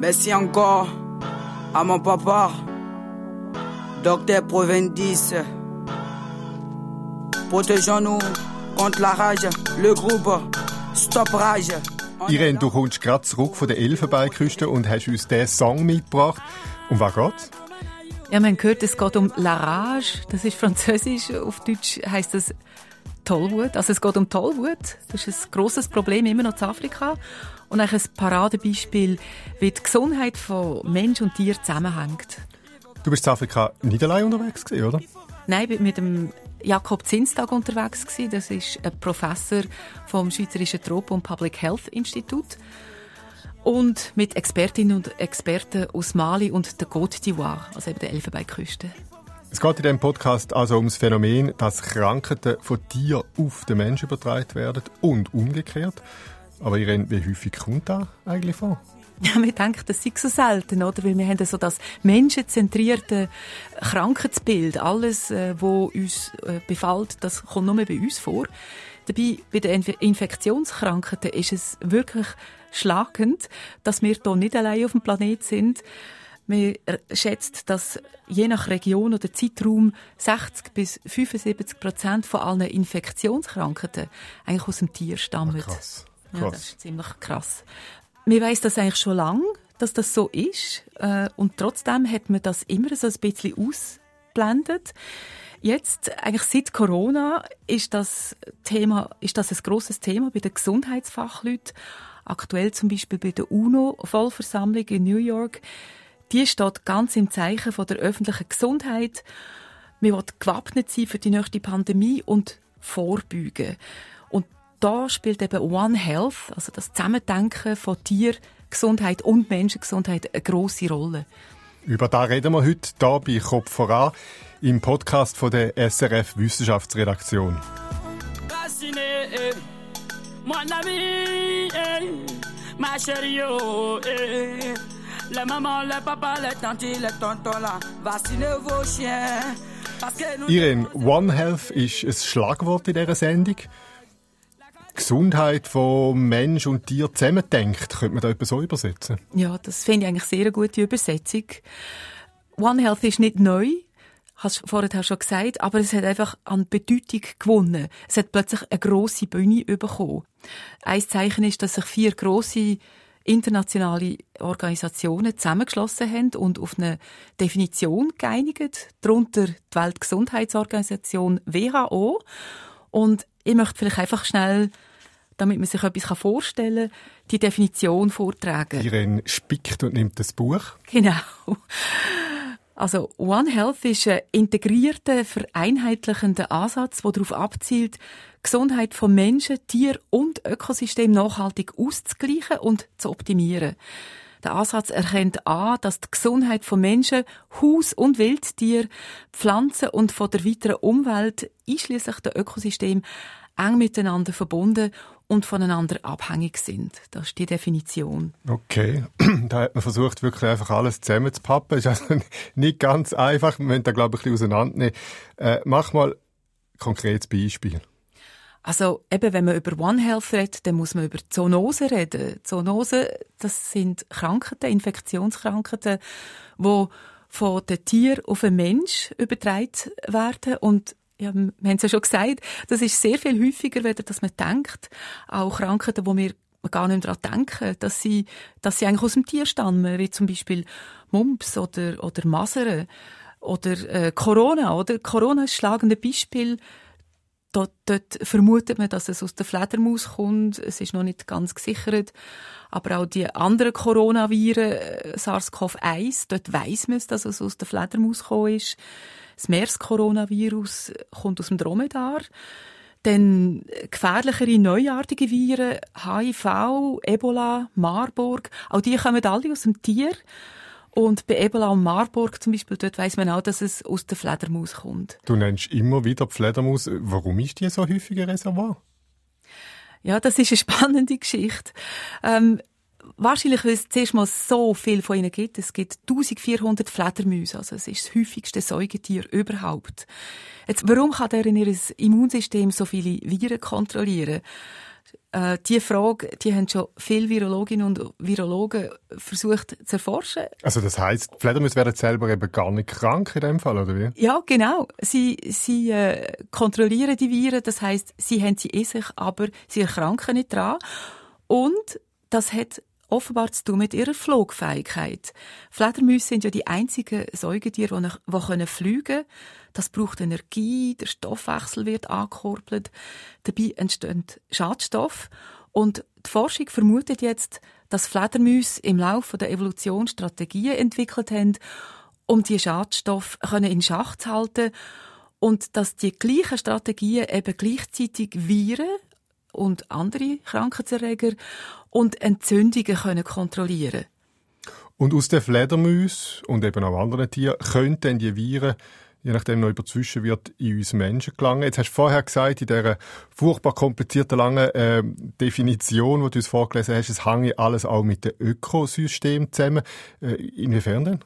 Merci encore à mon papa, docteur Provendis. Protégeons-nous contre la rage, le groupe Stop Rage. Irene, du kommst gerade zurück von der Elfenbeinküste und hast uns diesen Song mitgebracht. Um was geht's? Ja, man gehört, es geht um La Rage. Das ist französisch. Auf Deutsch heißt das Tollwut. Also es geht um Tollwut. Das ist ein grosses Problem immer noch in Afrika. Und eigentlich ein Paradebeispiel, wie die Gesundheit von Mensch und Tier zusammenhängt. Du bist in Afrika nicht allein unterwegs gewesen, oder? Nein, ich bin mit dem Jakob Zinstag unterwegs gewesen. Das ist ein Professor vom Schweizerischen Tropen- und Public Health Institut. Und mit Expertinnen und Experten aus Mali und der Côte d'Ivoire, also eben der Elfenbeinküste. Es geht in diesem Podcast also um das Phänomen, dass Krankheiten von Tier auf den Menschen übertragen werden und umgekehrt. Aber Irene, wie häufig kommt das eigentlich vor? Ja, wir denken, das sei so selten, oder? Weil wir haben so das menschenzentrierte Krankheitsbild. Alles, äh, was uns äh, befällt, das kommt nur bei uns vor. Dabei, bei den Infektionskrankheiten ist es wirklich schlagend, dass wir hier nicht allein auf dem Planet sind. Man schätzt, dass je nach Region oder Zeitraum 60 bis 75 Prozent von allen Infektionskrankheiten eigentlich aus dem Tier stammen. Ach, krass. krass. Ja, das ist ziemlich krass. Man weiss das eigentlich schon lange, dass das so ist. Äh, und trotzdem hat man das immer so ein bisschen ausblendet. Jetzt, eigentlich seit Corona, ist das Thema, ist das ein grosses Thema bei den Gesundheitsfachleuten. Aktuell zum Beispiel bei der UNO-Vollversammlung in New York. Die steht ganz im Zeichen von der öffentlichen Gesundheit. Wir wollen gewappnet sein für die nächste Pandemie und vorbeugen. Und da spielt eben One Health, also das Zusammendenken von Tiergesundheit und Menschengesundheit, eine grosse Rolle. Über da reden wir heute hier bei Kopf voran im Podcast von der SRF Wissenschaftsredaktion. Les mamans, les papas, les tantes, les tontons, là, vaccinez vos chiens. Irene, One Health ist ein Schlagwort in dieser Sendung. Gesundheit von Mensch und Tier zusammendenkt, könnte man da etwas so übersetzen? Ja, das finde ich eigentlich sehr eine gute Übersetzung. One Health ist nicht neu, hast du vorher schon gesagt, aber es hat einfach an Bedeutung gewonnen. Es hat plötzlich eine grosse Bühne bekommen. Ein Zeichen ist, dass sich vier grosse internationale Organisationen zusammengeschlossen haben und auf eine Definition geeinigt, darunter die Weltgesundheitsorganisation WHO. Und ich möchte vielleicht einfach schnell, damit man sich etwas vorstellen kann, die Definition vortragen. Irene spickt und nimmt das Buch. Genau. Also One Health ist ein integrierter, vereinheitlichender Ansatz, der darauf abzielt, Gesundheit von Menschen, Tier und Ökosystem nachhaltig auszugleichen und zu optimieren. Der Ansatz erkennt an, dass die Gesundheit von Menschen, Haus- und Wildtier, Pflanzen und von der weiteren Umwelt, einschließlich der Ökosystem, eng miteinander verbunden und voneinander abhängig sind. Das ist die Definition. Okay, da hat man versucht, wirklich einfach alles zusammenzupappen. Ist also nicht ganz einfach. Wir müssen da, glaube ich, ein bisschen auseinandernehmen. Äh, mach mal ein konkretes Beispiel. Also eben, wenn man über One Health redet, dann muss man über Zoonosen reden. Zoonosen, das sind Krankheiten, Infektionskrankheiten, die von den Tier auf den Mensch übertragen werden und ja, wir haben es ja schon gesagt, das ist sehr viel häufiger, wenn dass man denkt. Auch Krankheiten, wo wir gar nicht daran denken, dass sie, dass sie eigentlich aus dem Tier stammen, wie zum Beispiel Mumps oder, oder Masern oder äh, Corona. Oder? Corona ist ein schlagendes Beispiel. Dort, dort vermutet man, dass es aus der Fledermaus kommt. Es ist noch nicht ganz gesichert. Aber auch die anderen Coronaviren, äh, SARS-CoV-1, dort weiss man, dass es aus der Fledermaus gekommen ist. Das MERS-Coronavirus kommt aus dem Dromedar. Dann gefährlichere neuartige Viren, HIV, Ebola, Marburg, auch die kommen alle aus dem Tier. Und bei Ebola und Marburg zum Beispiel, dort weiss man auch, dass es aus der Fledermaus kommt. Du nennst immer wieder die Fledermaus. Warum ist die so häufig ein Reservoir? Ja, das ist eine spannende Geschichte. Ähm, Wahrscheinlich, weil es zuerst mal so viel von ihnen gibt. Es gibt 1400 Fledermäuse. Also es ist das häufigste Säugetier überhaupt. Jetzt, warum kann der in ihr Immunsystem so viele Viren kontrollieren? Äh, diese Frage, die haben schon viele Virologinnen und Virologen versucht zu erforschen. Also das heißt, Fledermäuse werden selber eben gar nicht krank in dem Fall, oder wie? Ja, genau. Sie, sie äh, kontrollieren die Viren, das heißt, sie haben sie in sich, aber sie erkranken nicht dran. Und das hat offenbar zu tun mit ihrer Flugfähigkeit. Fledermäuse sind ja die einzigen Säugetiere, die, die fliegen können. Das braucht Energie, der Stoffwechsel wird angekurbelt, dabei entsteht Schadstoff. Und die Forschung vermutet jetzt, dass Fledermäuse im Laufe der Evolution Strategien entwickelt haben, um die Schadstoffe in Schach zu halten und dass die gleichen Strategien eben gleichzeitig Viren und andere Krankheitserreger und Entzündungen können kontrollieren Und aus den Fledermäusen und eben auch anderen Tieren könnten die Viren je nachdem noch über Zwischenwirt in uns Menschen gelangen. Jetzt hast du vorher gesagt, in dieser furchtbar komplizierten, langen äh, Definition, die du uns vorgelesen hast, es hänge alles auch mit dem Ökosystem zusammen. Äh, inwiefern denn?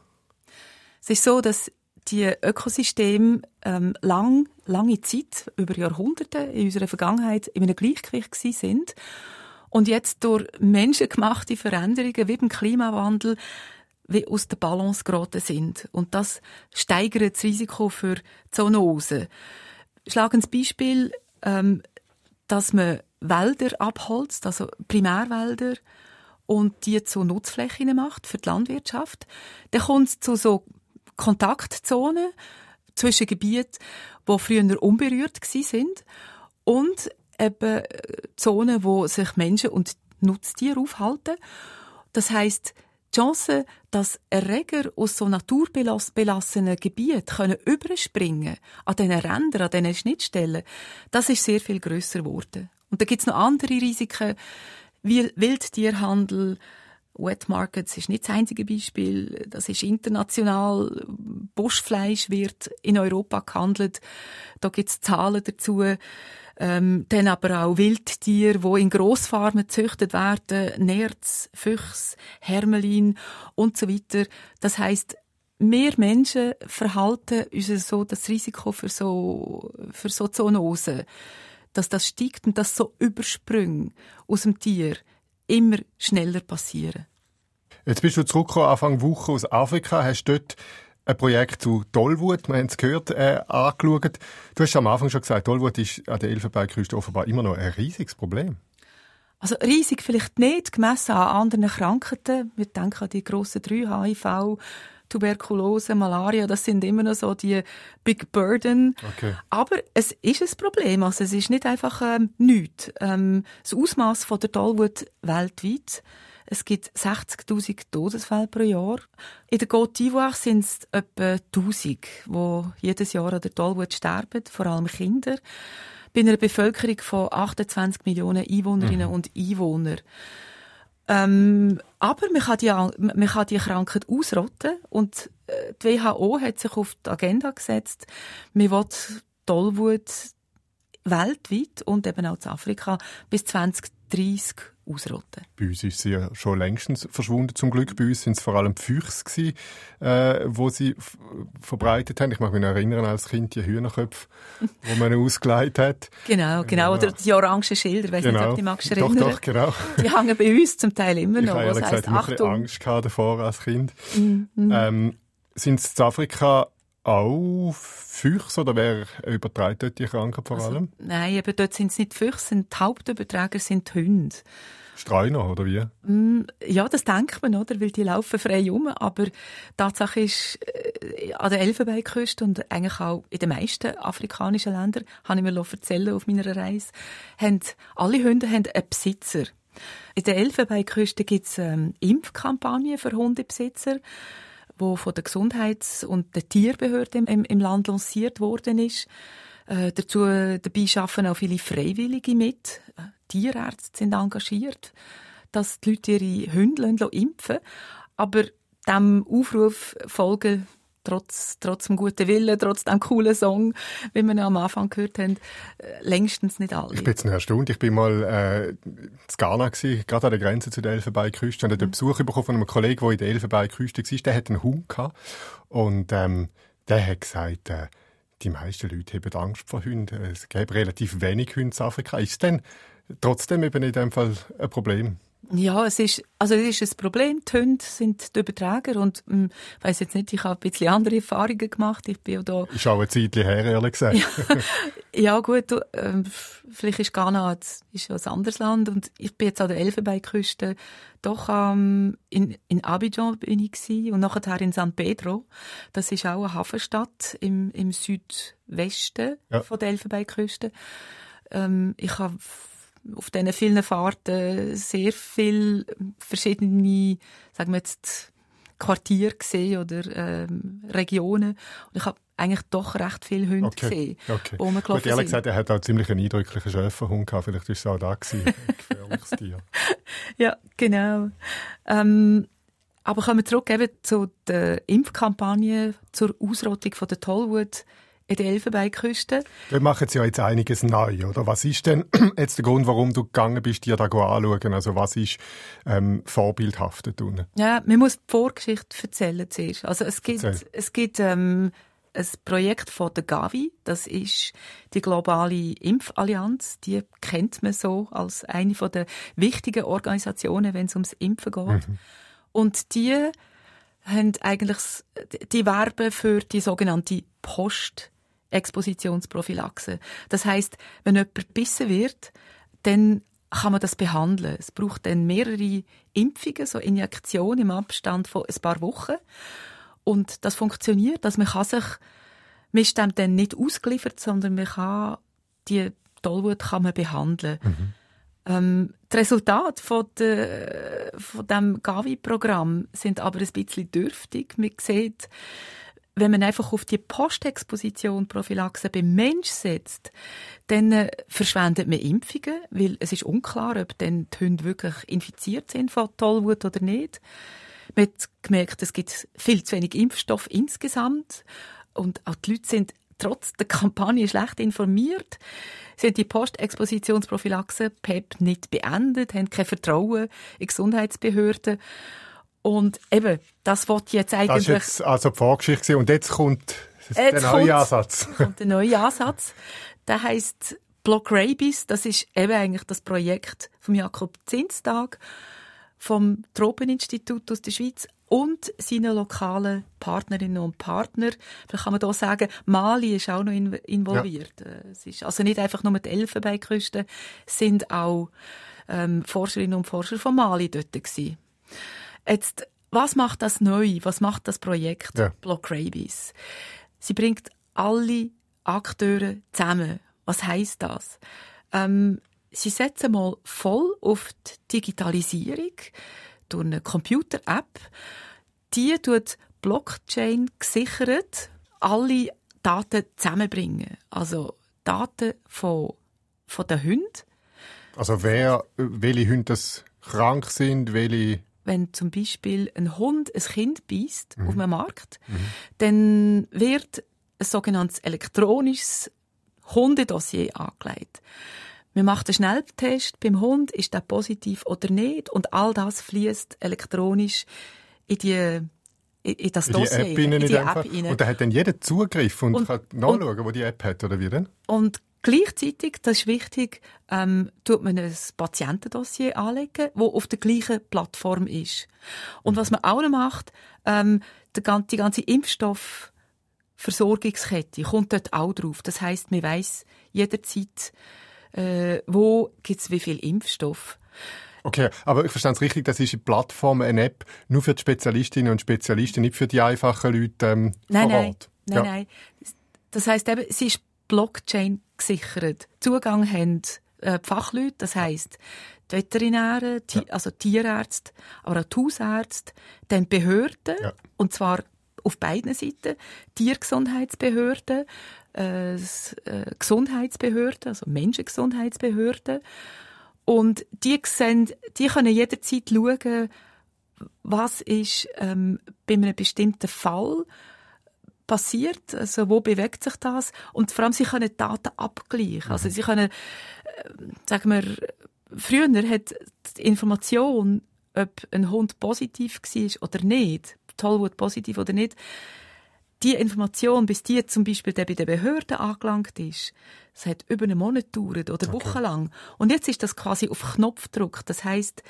Es ist so, dass die Ökosysteme ähm, lang, lange Zeit, über Jahrhunderte in unserer Vergangenheit in einem Gleichgewicht sind und jetzt durch menschengemachte Veränderungen wie beim Klimawandel wie aus der Balance geraten sind. Und das steigert das Risiko für Zoonose. Schlagen ein Beispiel, ähm, dass man Wälder abholzt, also Primärwälder, und die zu Nutzflächen macht für die Landwirtschaft. Dann kommt es zu so Kontaktzonen zwischen Gebieten, die früher unberührt sind und eben Zonen, wo sich Menschen und Nutztiere aufhalten. Das heißt, die Chance, dass Erreger aus so naturbelassenen Gebieten können überspringen an diesen Rändern, an diesen Schnittstellen, das ist sehr viel grösser geworden. Und da gibt es noch andere Risiken, wie Wildtierhandel, Wet Markets ist nicht das einzige Beispiel. Das ist international. Buschfleisch wird in Europa gehandelt. Da gibt es Zahlen dazu. Ähm, dann aber auch Wildtiere, die in Grossfarmen gezüchtet werden, Nerz, Füchs, Hermelin und so weiter. Das heißt, mehr Menschen verhalten uns so das Risiko für so, für so Zoonosen, dass das steigt und dass so Übersprünge aus dem Tier immer schneller passieren. Jetzt bist du zurückgekommen, Anfang Woche aus Afrika, hast dort ein Projekt zu Tollwut, wir haben es gehört, äh, angeschaut. Du hast am Anfang schon gesagt, Tollwut ist an der Elfenbeinküste offenbar immer noch ein riesiges Problem. Also riesig vielleicht nicht, gemessen an anderen Krankheiten. Wir denken an die grossen drei, HIV, Tuberkulose, Malaria, das sind immer noch so die Big Burden. Okay. Aber es ist ein Problem. Also es ist nicht einfach ähm, nichts. Ähm, das Ausmaß der Tollwut weltweit es gibt 60.000 Todesfälle pro Jahr. In der Côte d'Ivoire sind es etwa 1000, die jedes Jahr an der Tollwut sterben, vor allem Kinder. Bei einer Bevölkerung von 28 Millionen Einwohnerinnen mhm. und Einwohnern. Ähm, aber man kann, die, man kann die Krankheit ausrotten und äh, die WHO hat sich auf die Agenda gesetzt. Man will Tollwut weltweit und eben auch in Afrika bis 2030 ausrotten. Bei uns ist sie ja schon längstens verschwunden, zum Glück. Bei uns sind es vor allem die Füchse gewesen, äh, wo sie verbreitet haben. Ich mag mich erinnern als Kind die Hühnerköpfe, die man ausgeleitet hat. Genau, genau. Oder die orangen Schilder, weiß genau. nicht, ob die magst erinnern. Doch, doch, genau. Die hängen bei uns zum Teil immer noch. Ich habe gesagt, Achtung. Angst davor als Kind. Mm, mm. Ähm, sind es in Afrika auch Füchse oder wer überträgt dort die Krankheit vor also, allem? Also, nein, eben dort sind es nicht Füchse, sind die Hauptüberträger sind die Hunde. Streuner, oder wie? Mm, ja, das denkt man, oder? Weil die laufen frei um. Aber Tatsache ist, äh, an der Elfenbeinküste und eigentlich auch in den meisten afrikanischen Ländern, habe ich mir erzählen auf meiner Reise, haben, alle Hunde haben einen Besitzer. In der Elfenbeinküste gibt es ähm, Impfkampagnen für Hundebesitzer wo von der Gesundheits- und der Tierbehörde im, im Land lanciert worden ist. Äh, dazu dabei schaffen auch viele Freiwillige mit. Äh, Tierärzte sind engagiert, dass die Leute ihre Hunde impfen Aber dem Aufruf folgen trotz, trotz dem guten Willen, trotz dem coolen Song, wie wir am Anfang gehört haben, äh, längstens nicht alle. Ich bin jetzt erstaunt. Ich bin mal äh, in Ghana gewesen, gerade an der Grenze zu der Elfenbeinküste und hatte mhm. Besuch bekommen von einem Kollegen, der in der Elfenbeinküste war. Der hat einen Hund und ähm, der hat gesagt, äh, die meisten Leute haben Angst vor Hunden. Es gibt relativ wenig Hunde in Afrika. Ist denn trotzdem eben in dem Fall ein Problem. Ja, es ist, also es ist ein Problem. Die Hunde sind die Überträger und ich hm, weiß jetzt nicht, ich habe ein bisschen andere Erfahrungen gemacht. Ich bin da. Ist auch ein Zeitchen her, ehrlich gesagt. ja, ja gut, du, äh, vielleicht ist Ghana ist ja ein anderes Land und ich bin jetzt an der Elfenbeinküste. Doch ähm, in, in Abidjan bin ich gewesen, und nachher in San Pedro. Das ist auch eine Hafenstadt im, im Südwesten ja. von der Elfenbeinküste. Ähm, ich habe auf diesen vielen Fahrten sehr viele verschiedene, sagen wir jetzt, Quartiere gesehen oder ähm, Regionen. Und ich habe eigentlich doch recht viele Hunde okay. gesehen, okay. wo Gut, ehrlich gesagt, er hat auch ziemlich einen eindrücklichen Schäferhund gehabt. Vielleicht war es auch da gewesen, gefährliches Tier. ja, genau. Ähm, aber kommen wir zurück eben zu der Impfkampagne zur Ausrottung von der Tollwut in der Elfenbeinküste. Wir machen ja jetzt einiges neu, oder? Was ist denn jetzt der Grund, warum du gegangen bist, dir da anschauen? Also was ist ähm, vorbildhaft da Ja, man muss die Vorgeschichte erzählen zuerst. Also es gibt, es gibt ähm, ein Projekt von der Gavi, das ist die globale Impfallianz. Die kennt man so als eine von der wichtigen Organisationen, wenn es ums Impfen geht. Mhm. Und die haben eigentlich die werben für die sogenannte Post Expositionsprophylaxe. Das heißt, wenn jemand gebissen wird, dann kann man das behandeln. Es braucht dann mehrere Impfungen, so Injektionen im Abstand von ein paar Wochen. Und das funktioniert, dass man kann sich, man ist dem dann nicht ausgeliefert, sondern man kann die Tollwut kann man behandeln. Mhm. Ähm, die Resultate von, de, von dem Gavi-Programm sind aber ein bisschen dürftig. Man sieht, wenn man einfach auf die Postexposition Prophylaxe beim Mensch setzt, dann äh, verschwendet man Impfungen, weil es ist unklar, ob dann die Hunde wirklich infiziert sind von Tollwut oder nicht. Man hat gemerkt, es gibt viel zu wenig Impfstoff insgesamt und auch die Leute sind trotz der Kampagne schlecht informiert. Haben die Postexpositionsprophylaxe PEP nicht beendet, haben kein Vertrauen in Gesundheitsbehörden und eben, das wollte jetzt eigentlich... Das war jetzt also die Vorgeschichte und jetzt kommt jetzt der neue kommt, Ansatz. kommt der neue Ansatz. Der heisst Block Rabies. Das ist eben eigentlich das Projekt von Jakob Zinstag vom Tropeninstitut aus der Schweiz und seinen lokalen Partnerinnen und Partner. Vielleicht kann man da sagen, Mali ist auch noch involviert. Ja. Es ist also nicht einfach nur die Elfenbeinküste, sind auch ähm, Forscherinnen und Forscher von Mali dort gewesen. Jetzt, was macht das neu? Was macht das Projekt ja. Block Rabies? Sie bringt alle Akteure zusammen. Was heißt das? Ähm, sie setzen mal voll auf die Digitalisierung durch eine Computer-App. Die tut Blockchain gesichert alle Daten zusammenbringen. Also Daten von, von den Hunden. Also wer, welche Hunde das krank sind, welche wenn zum Beispiel ein Hund ein Kind beißt mhm. auf einem Markt, mhm. dann wird ein sogenanntes elektronisches Hundedossier angelegt. Man macht einen Schnelltest beim Hund, ist der positiv oder nicht, und all das fließt elektronisch in die in das in Dossier, die App in, in die App rein. Und da hat dann jeder Zugriff und, und kann nachschauen, und, wo die App hat, oder wie denn? Und Gleichzeitig, das ist wichtig, ähm, tut man ein Patientendossier anlegen, wo auf der gleichen Plattform ist. Und was man auch noch macht, ähm, die ganze Impfstoffversorgungskette kommt dort auch drauf. Das heißt, man weiß jederzeit, äh, wo gibt's wie viel Impfstoff. Okay, aber ich verstehe es richtig, das ist eine Plattform, eine App, nur für die Spezialistinnen und Spezialisten, nicht für die einfachen Leute ähm, nein, vor Ort. Nein, ja. nein, nein. Das heißt eben, sie ist Blockchain gesichert. Zugang haben äh, die Fachleute, das heisst die Veterinäre, die, ja. also Tierärzte, aber auch die Hausärzte, dann Behörden, ja. und zwar auf beiden Seiten, Tiergesundheitsbehörden, äh, äh, Gesundheitsbehörden, also Menschengesundheitsbehörden. Und die, sehen, die können jederzeit schauen, was ist ähm, bei einem bestimmten Fall passiert, also wo bewegt sich das und vor allem sie können Daten abgleichen, also mhm. sie können, äh, sagen wir, früher hat die Information, ob ein Hund positiv war oder nicht, Tollwut positiv oder nicht, die Information, bis die zum Beispiel bei den Behörden angelangt ist, es hat über einen Monat gedauert oder okay. wochenlang. Und jetzt ist das quasi auf Knopfdruck. Das heißt,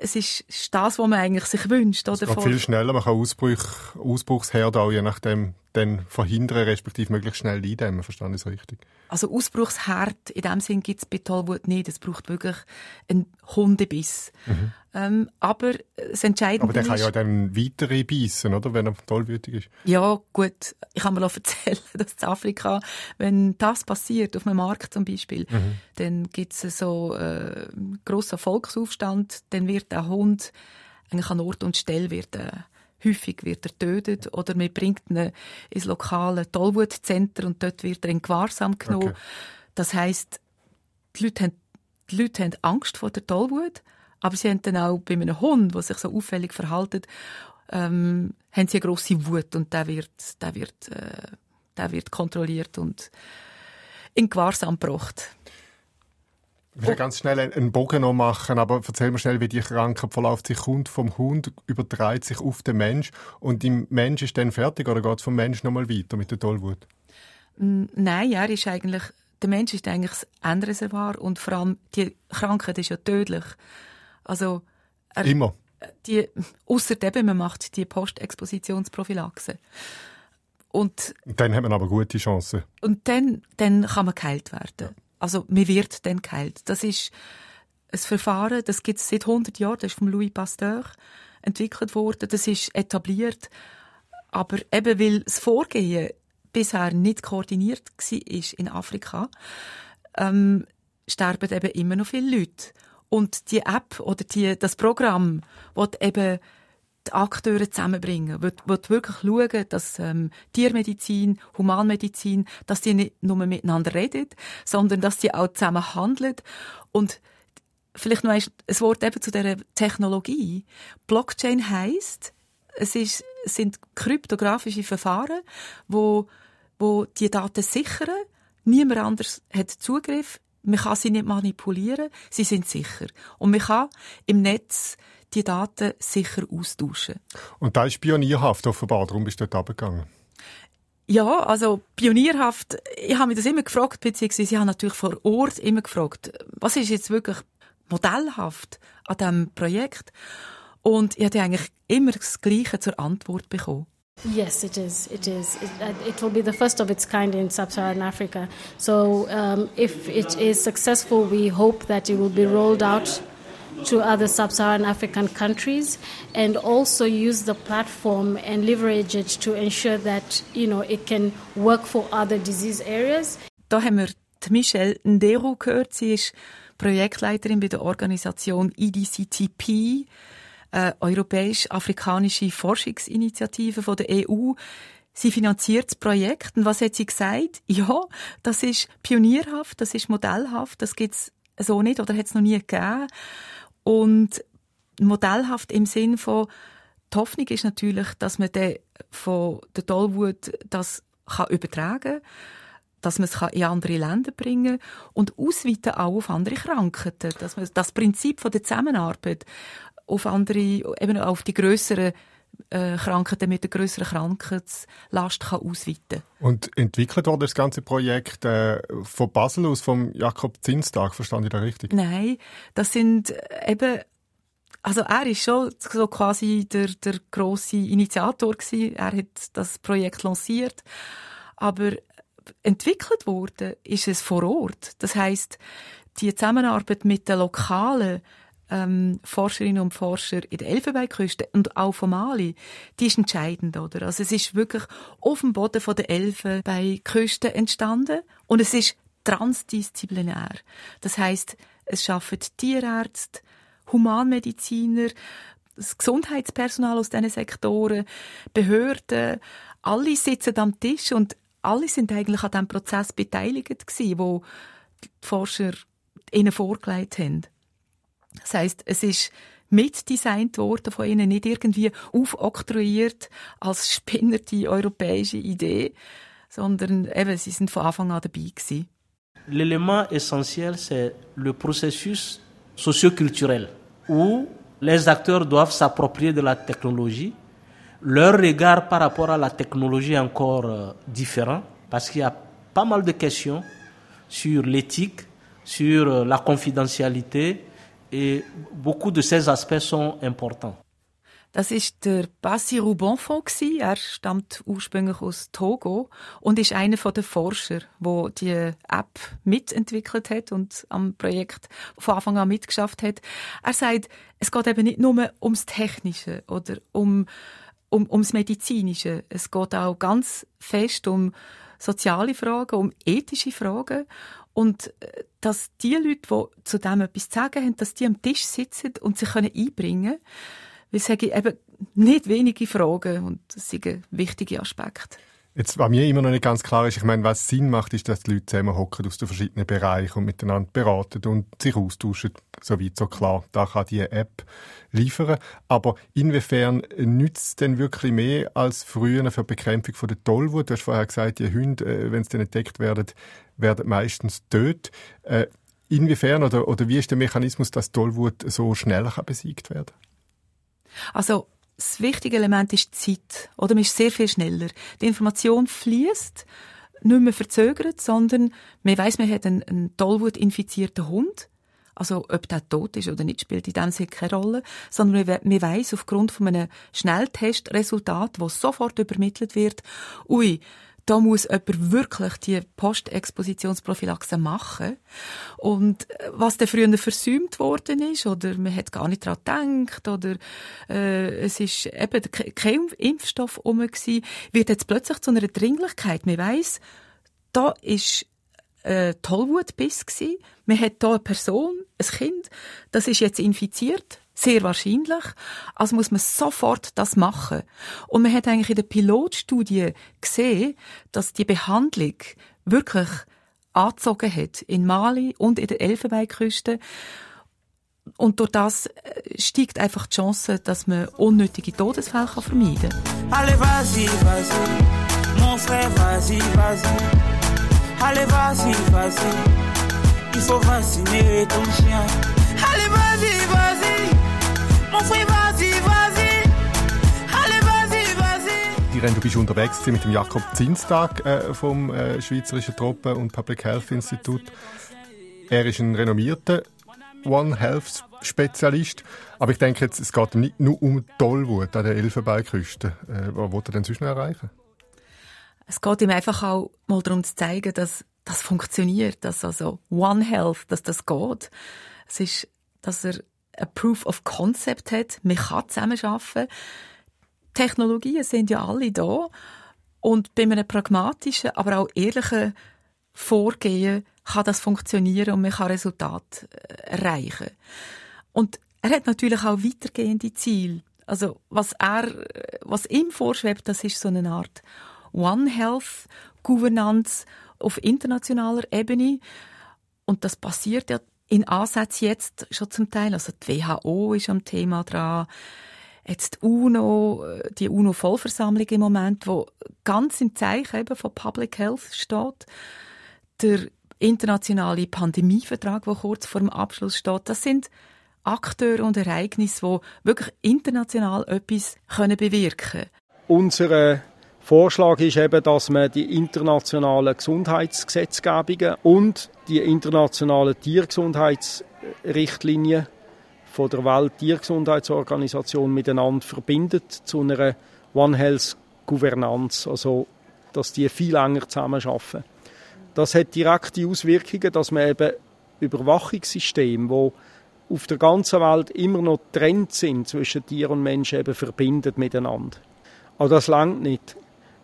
es ist das, was man eigentlich sich wünscht. Oder? Es geht viel schneller, man kann Ausbruch, Ausbruchsherde auch je nachdem dann verhindern, respektive möglichst schnell eindämmen. Verstanden ich es richtig? Also Ausbruchsherd in dem Sinn gibt es bei Tollwut nicht. Es braucht wirklich einen Hundebiss. Mhm. Ähm, aber das Entscheidende Aber der kann ja dann weitere beißen, oder? Wenn er tollwütig ist. Ja, gut. Ich kann mir auch erzählen, dass in Afrika, wenn das passiert, auf einem Markt zum Beispiel, mhm. dann gibt es so äh, grossen Volksaufstand, dann wird der Hund eigentlich an Ort und Stelle wird, äh, Häufig wird er tötet oder man bringt ihn ins lokale Tollwutzentrum und dort wird er in Gewahrsam genommen. Okay. Das heißt, die Leute, haben, die Leute haben Angst vor der Tollwut, aber sie haben dann auch bei einem Hund, der sich so auffällig verhält, ähm, haben sie eine grosse Wut und der wird, der wird, äh, der wird kontrolliert und in Gewahrsam gebracht. Ich will ganz schnell einen Bogen noch machen, aber erzähl mir schnell, wie die Krankheit verläuft. Sie kommt vom Hund, überträgt sich auf den Mensch und im Mensch ist dann fertig oder geht es vom Mensch noch mal weiter mit der Tollwut? Nein, er ist eigentlich, der Mensch ist eigentlich das Endreservoir und vor allem die Krankheit ist ja tödlich. Also er, immer. Die, ausser eben, man macht die Postexpositionsprophylaxe. Und, dann hat man aber gute Chancen. Und dann, dann kann man geheilt werden. Ja. Also, man wird dann geheilt. Das ist ein Verfahren, das gibt es seit 100 Jahren, das ist von Louis Pasteur entwickelt worden, das ist etabliert. Aber eben, weil das Vorgehen bisher nicht koordiniert war in Afrika, ähm, sterben eben immer noch viele Leute. Und die App oder die, das Programm, das eben die Akteure zusammenbringen, wird wirklich schauen, dass ähm, Tiermedizin, Humanmedizin, dass die nicht nur miteinander reden, sondern dass sie auch zusammen handeln und vielleicht noch ein Wort eben zu der Technologie. Blockchain heißt, es ist, sind kryptografische Verfahren, wo, wo die Daten sichern. Niemand anders hat Zugriff. Man kann sie nicht manipulieren. Sie sind sicher. Und man kann im Netz die Daten sicher austauschen. Und da ist pionierhaft offenbar, darum bist du dort runtergegangen. Ja, also pionierhaft, ich habe mich das immer gefragt, beziehungsweise ich habe natürlich vor Ort immer gefragt, was ist jetzt wirklich modellhaft an diesem Projekt? Und ich hatte eigentlich immer das Gleiche zur Antwort bekommen. Yes, it is. It is. It, uh, it will be the first of its kind in sub-Saharan Africa. So, um, if it is successful, we hope that it will be rolled out to other sub-Saharan African countries and also use the platform and leverage it to ensure that you know it can work for other disease areas. Da haben wir Michelle Ndero gehört. Sie ist Projektleiterin bei der Organisation EDCTP, äh, Europäisch-Afrikanische Forschungsinitiative von der EU. Sie finanziert das Projekt. Und was hat sie gesagt? Ja, das ist pionierhaft, das ist modellhaft, das gibt's so nicht oder hat es noch nie gegeben. Und modellhaft im Sinn von, die Hoffnung ist natürlich, dass man dann von der Tollwut das kann übertragen kann, dass man es in andere Länder bringen kann und ausweiten auch auf andere Krankheiten. Dass man das Prinzip von der Zusammenarbeit auf andere, eben auf die größeren äh, Krankheiten mit der größeren Krankheitslast kann ausweiten Und entwickelt wurde das ganze Projekt äh, von Basel aus, vom Jakob Zinstag, verstand ich da richtig? Nein, das sind äh, eben also er ist schon so quasi der, der grosse Initiator gewesen. Er hat das Projekt lanciert, aber entwickelt wurde ist es vor Ort. Das heißt, die Zusammenarbeit mit den lokalen ähm, Forscherinnen und Forscher in der Elfenbeinküste und auch von Mali, die ist entscheidend, oder? Also es ist wirklich auf dem Boden von der Elfenbeinküste entstanden und es ist transdisziplinär. Das heißt, es schaffen Tierärzte, Humanmediziner, das Gesundheitspersonal aus diesen Sektoren, Behörden, alle sitzen am Tisch und alle sind eigentlich an diesem Prozess beteiligt gewesen, wo die Forscher ihnen vorgelegt haben. Das heißt, es ist mitdesignt worden von ihnen, nicht irgendwie aufoktroyiert als spinnerte europäische Idee, sondern eben, sie sind von Anfang an dabei gewesen. L'élément essentiel, c'est le processus socioculturel où les acteurs doivent s'approprier de la technologie, leur regard par rapport à la technologie est encore euh, différent parce qu'il y a pas mal de questions sur l'éthique, sur euh, la confidentialité et beaucoup de ces aspects sont importants. Das ist der Bassirou Bonfond. Er stammt ursprünglich aus Togo und ist einer der Forscher, der die App mitentwickelt hat und am Projekt von Anfang an mitgeschafft hat. Er sagt, es geht eben nicht nur ums Technische oder um, um, ums Medizinische. Es geht auch ganz fest um soziale Fragen, um ethische Fragen und äh, dass die Leute, die zu dem etwas zu sagen haben, dass die am Tisch sitzen und sich einbringen können, weil ich eben nicht wenige Fragen und das sind wichtige Aspekte. Jetzt, was mir immer noch nicht ganz klar ist, ich meine, was Sinn macht, ist, dass die Leute zusammenhocken aus den verschiedenen Bereichen und miteinander beraten und sich austauschen. Soweit so klar. Da kann die App liefern. Aber inwiefern nützt es denn wirklich mehr als früher für die Bekämpfung von der Tollwut? Du hast vorher gesagt, die Hunde, äh, wenn sie dann entdeckt werden, werden meistens tot. Äh, inwiefern oder, oder wie ist der Mechanismus, dass Tollwut so schnell besiegt werden? Also das wichtige Element ist die Zeit. Oder man ist sehr viel schneller. Die Information fließt nicht mehr verzögert, sondern man weiß, man hat einen, einen Tollwut-infizierten Hund. Also, ob der tot ist oder nicht, spielt in dem Sinne keine Rolle. Sondern man, weiss aufgrund von einem Schnelltestresultat, das sofort übermittelt wird, ui, da muss jemand wirklich die Postexpositionsprophylaxe machen. Und äh, was dann früher versäumt worden ist, oder man hat gar nicht daran gedacht, oder äh, es ist eben kein Impfstoff um gewesen, wird jetzt plötzlich zu einer Dringlichkeit. Man weiss, da ist äh, Tollwutbiss gewesen. Man hat da eine Person, ein Kind, das ist jetzt infiziert sehr wahrscheinlich. Also muss man sofort das machen. Und man hat eigentlich in der Pilotstudie gesehen, dass die Behandlung wirklich angezogen hat. In Mali und in der Elfenbeinküste. Und durch das äh, steigt einfach die Chance, dass man unnötige Todesfälle vermeiden kann. Allez, vas-y, vas-y, mon frère, vas-y, vas-y. Allez, vas-y, vas-y, il faut vacciner ton chien. Allez, vas-y, vas-y. Irene, du bist unterwegs mit dem Jakob Zinstag äh, vom äh, Schweizerischen Tropen- und Public Health Institut. Er ist ein renommierter One Health Spezialist. Aber ich denke jetzt, es geht nicht nur um Tollwut an der Elfenbeinküste. Äh, was will er denn sonst noch erreichen? Es geht ihm einfach auch mal darum zu zeigen, dass das funktioniert, dass also One Health, dass das geht. Es ist, dass er ein Proof of Concept hat. Man kann zusammenarbeiten. Technologien sind ja alle da. Und bei einem pragmatischen, aber auch ehrlichen Vorgehen kann das funktionieren und man kann Resultate äh, erreichen. Und er hat natürlich auch weitergehende Ziele. Also, was er, was ihm vorschwebt, das ist so eine Art One Health Governance auf internationaler Ebene. Und das passiert ja in Ansätzen jetzt schon zum Teil. Also die WHO ist am Thema dran. Jetzt die UNO, die UNO-Vollversammlung im Moment, wo ganz im Zeichen eben von Public Health steht. Der internationale Pandemievertrag, der kurz vor dem Abschluss steht. Das sind Akteure und Ereignisse, die wirklich international etwas bewirken können. Unsere Vorschlag ist eben, dass man die internationalen Gesundheitsgesetzgebungen und die internationalen Tiergesundheitsrichtlinien von der Welttiergesundheitsorganisation miteinander verbindet zu einer One Health Governance, also dass die viel enger zusammenarbeiten. Das hat direkte Auswirkungen, dass man eben Überwachungssysteme, wo auf der ganzen Welt immer noch Trends sind zwischen Tier und Mensch, eben verbindet miteinander. Aber das langt nicht.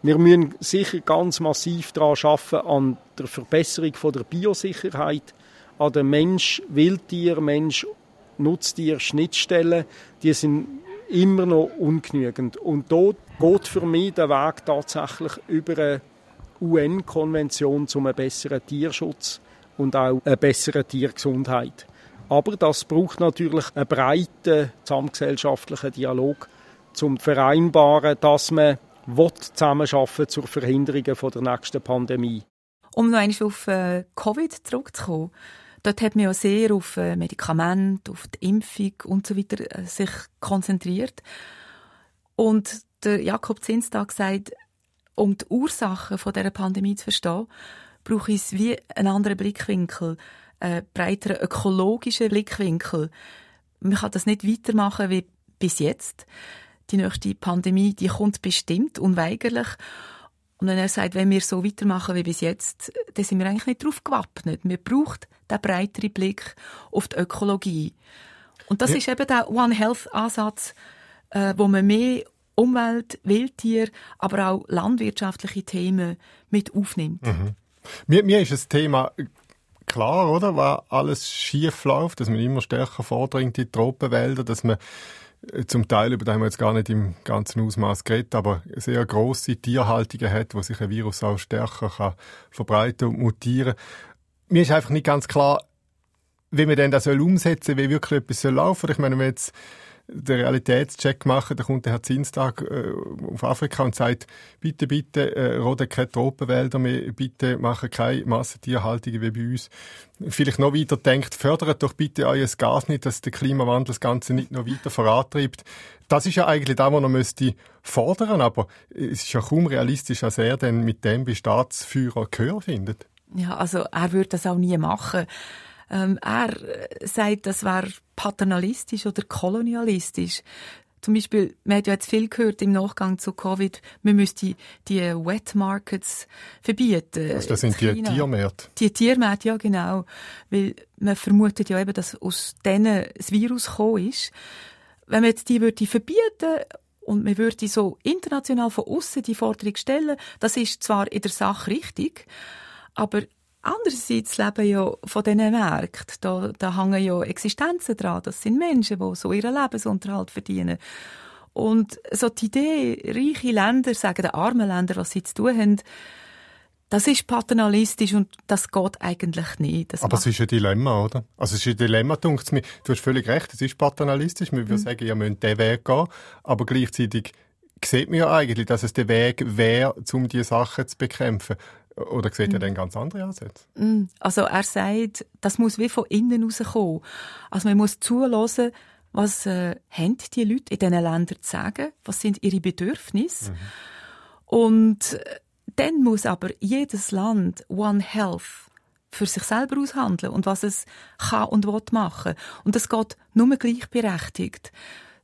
Wir müssen sicher ganz massiv daran arbeiten, an der Verbesserung von der Biosicherheit, an der Mensch-Wildtier, Mensch-Nutztier-Schnittstellen. Die sind immer noch ungenügend. Und dort geht für mich der Weg tatsächlich über eine UN-Konvention zum einem besseren Tierschutz und auch eine bessere Tiergesundheit. Aber das braucht natürlich einen breiten gesamtgesellschaftlichen Dialog, zum vereinbaren, dass man zusammenarbeiten zur Verhinderung der nächsten Pandemie. Um noch einmal auf äh, Covid zurückzukommen, dort hat man ja sehr auf äh, Medikamente, auf die Impfung und so weiter äh, sich konzentriert. Und der Jakob Zinstag sagt, um die Ursachen von dieser Pandemie zu verstehen, brauche ich wie einen anderen Blickwinkel, einen breiteren ökologischen Blickwinkel. Man kann das nicht weitermachen wie bis jetzt. Die nächste Pandemie, die kommt bestimmt, unweigerlich. Und wenn er sagt, wenn wir so weitermachen wie bis jetzt, dann sind wir eigentlich nicht darauf gewappnet. Man braucht den breiteren Blick auf die Ökologie. Und das ja. ist eben der One Health Ansatz, äh, wo man mehr Umwelt, Wildtier, aber auch landwirtschaftliche Themen mit aufnimmt. Mhm. Mir, mir ist das Thema klar, oder? Was alles schief läuft, dass man immer stärker vordringt in die Tropenwälder, dass man zum Teil, über das haben wir jetzt gar nicht im ganzen Ausmaß geredet, aber sehr grosse Tierhaltungen hat, wo sich ein Virus auch stärker kann verbreiten und mutieren. Mir ist einfach nicht ganz klar, wie man denn das umsetzen soll, wie wirklich etwas laufen soll. Ich meine, wenn jetzt den Realitätscheck machen, dann kommt der Herr Zinstag äh, auf Afrika und sagt, bitte, bitte, äh, roden keine Tropenwälder mehr, bitte machen keine Massentierhaltung wie bei uns. Vielleicht noch weiter denkt, fördert doch bitte euer Gas nicht, dass der Klimawandel das Ganze nicht noch weiter vorantreibt. Das ist ja eigentlich das, was man müsste fordern, aber es ist ja kaum realistisch, dass er denn mit dem bei Staatsführer Gehör findet. Ja, also er würde das auch nie machen. Ähm, er sagt, das wäre paternalistisch oder kolonialistisch. Zum Beispiel, man hat ja jetzt viel gehört im Nachgang zu Covid, man müsste die Wet Markets verbieten. Also das sind die Tiermärkte? Die Tiermärkte, ja genau. Weil man vermutet ja eben, dass aus denen das Virus gekommen ist. Wenn man jetzt die würde verbieten und man würde so international von außen die Forderung stellen, das ist zwar in der Sache richtig, aber Andererseits leben ja von diesen Märkten, da, da hängen ja Existenzen dran. Das sind Menschen, die so ihren Lebensunterhalt verdienen. Und so die Idee, reiche Länder sagen den armen Ländern, was sie zu tun haben, das ist paternalistisch und das geht eigentlich nicht. Das Aber es ist ein Dilemma, oder? Also es ist ein Dilemma, denkt mir. Du hast völlig recht, es ist paternalistisch. Wir würden mhm. sagen, ja, wir müssen diesen Weg gehen. Aber gleichzeitig sieht man ja eigentlich, dass es der Weg wäre, um diese Sachen zu bekämpfen. Oder sieht er dann ganz andere Ansätze? Mm. Also er sagt, das muss wie von innen rauskommen. Also man muss zulassen, was äh, haben die Leute in diesen Ländern zu sagen, was sind ihre Bedürfnisse. Mhm. Und äh, dann muss aber jedes Land One Health für sich selber aushandeln und was es kann und will machen. Und das geht nur gleichberechtigt.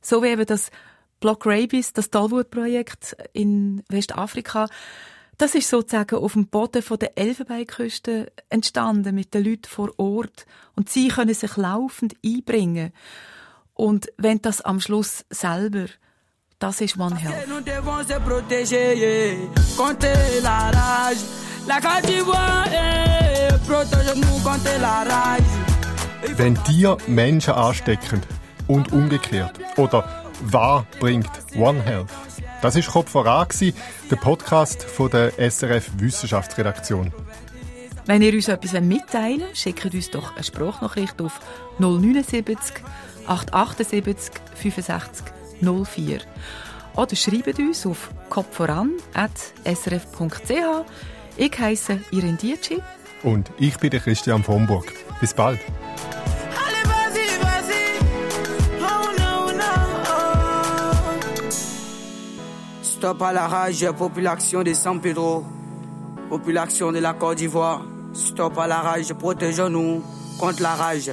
So wie eben das Block Rabies, das Talwood-Projekt in Westafrika, das ist sozusagen auf dem Boden von der Elfenbeinküste entstanden mit den Leuten vor Ort und sie können sich laufend einbringen. Und wenn das am Schluss selber das ist One Health. Wenn Tiere Menschen anstecken und umgekehrt oder wahr bringt One Health? Das ist Kopf voran, der Podcast von der SRF Wissenschaftsredaktion. Wenn ihr uns etwas mitteilen wollt, schickt uns doch eine Sprachnachricht auf 079 878 65 04. Oder schreibt uns auf kopfvoran.srf.ch. Ich heiße Irene Dietschi. Und ich bin der Christian von Burg. Bis bald. Stop à la rage, population de San Pedro, population de la Côte d'Ivoire. Stop à la rage, protégeons-nous contre la rage.